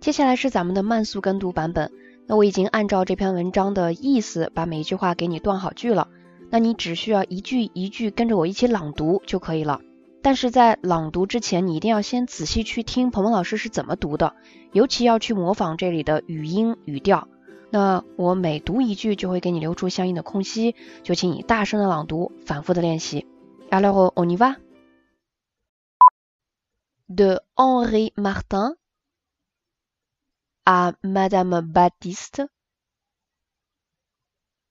接下来是咱们的慢速跟读版本。那我已经按照这篇文章的意思把每一句话给你断好句了。那你只需要一句一句跟着我一起朗读就可以了。但是在朗读之前，你一定要先仔细去听鹏鹏老师是怎么读的，尤其要去模仿这里的语音语调。那我每读一句就会给你留出相应的空隙，就请你大声的朗读，反复的练习。Alors on y va. De Henri Martin. À Madame Baptiste,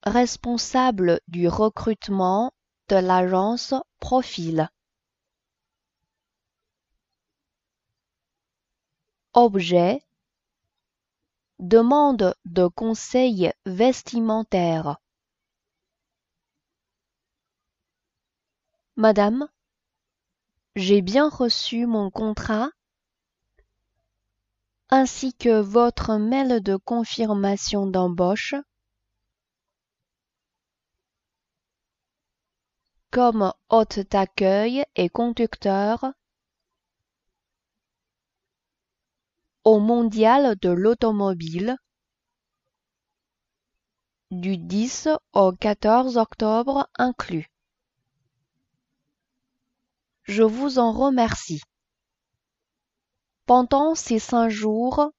responsable du recrutement de l'agence Profil. Objet Demande de conseil vestimentaire. Madame, j'ai bien reçu mon contrat ainsi que votre mail de confirmation d'embauche. Comme hôte d'accueil et conducteur au Mondial de l'automobile du 10 au 14 octobre inclus. Je vous en remercie. Pendant ces cinq jours,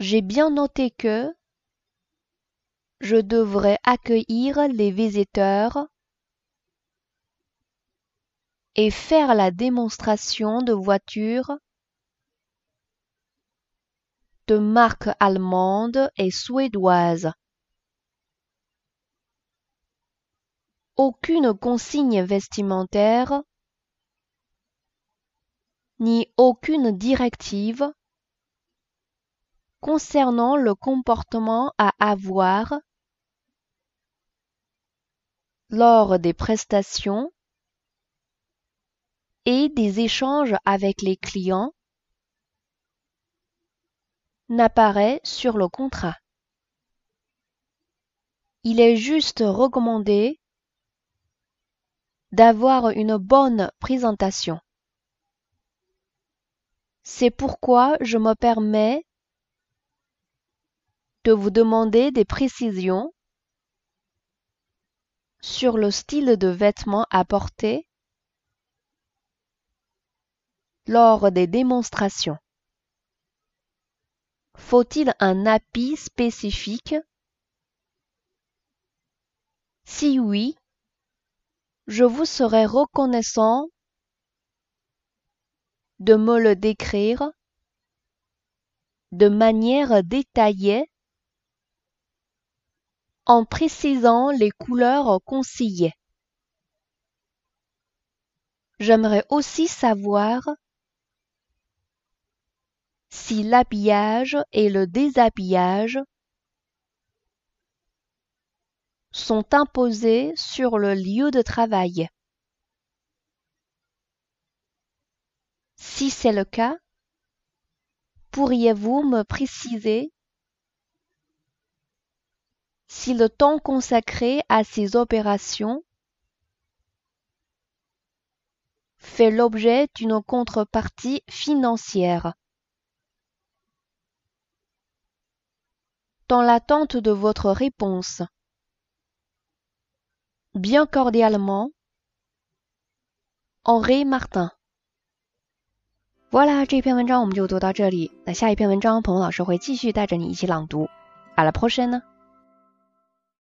j'ai bien noté que je devrais accueillir les visiteurs et faire la démonstration de voitures de marque allemande et suédoise. Aucune consigne vestimentaire ni aucune directive concernant le comportement à avoir lors des prestations et des échanges avec les clients n'apparaît sur le contrat. Il est juste recommandé d'avoir une bonne présentation. C'est pourquoi je me permets de vous demander des précisions sur le style de vêtements à porter lors des démonstrations. Faut-il un appui spécifique? Si oui, je vous serai reconnaissant de me le décrire de manière détaillée en précisant les couleurs conseillées. J'aimerais aussi savoir si l'habillage et le déshabillage sont imposés sur le lieu de travail. Si c'est le cas, pourriez-vous me préciser si le temps consacré à ces opérations fait l'objet d'une contrepartie financière? Dans l'attente de votre réponse, bien cordialement, Henri Martin. 好啦，这篇文章我们就读到这里。那下一篇文章，鹏鹏老师会继续带着你一起朗读。阿拉 o 什呢？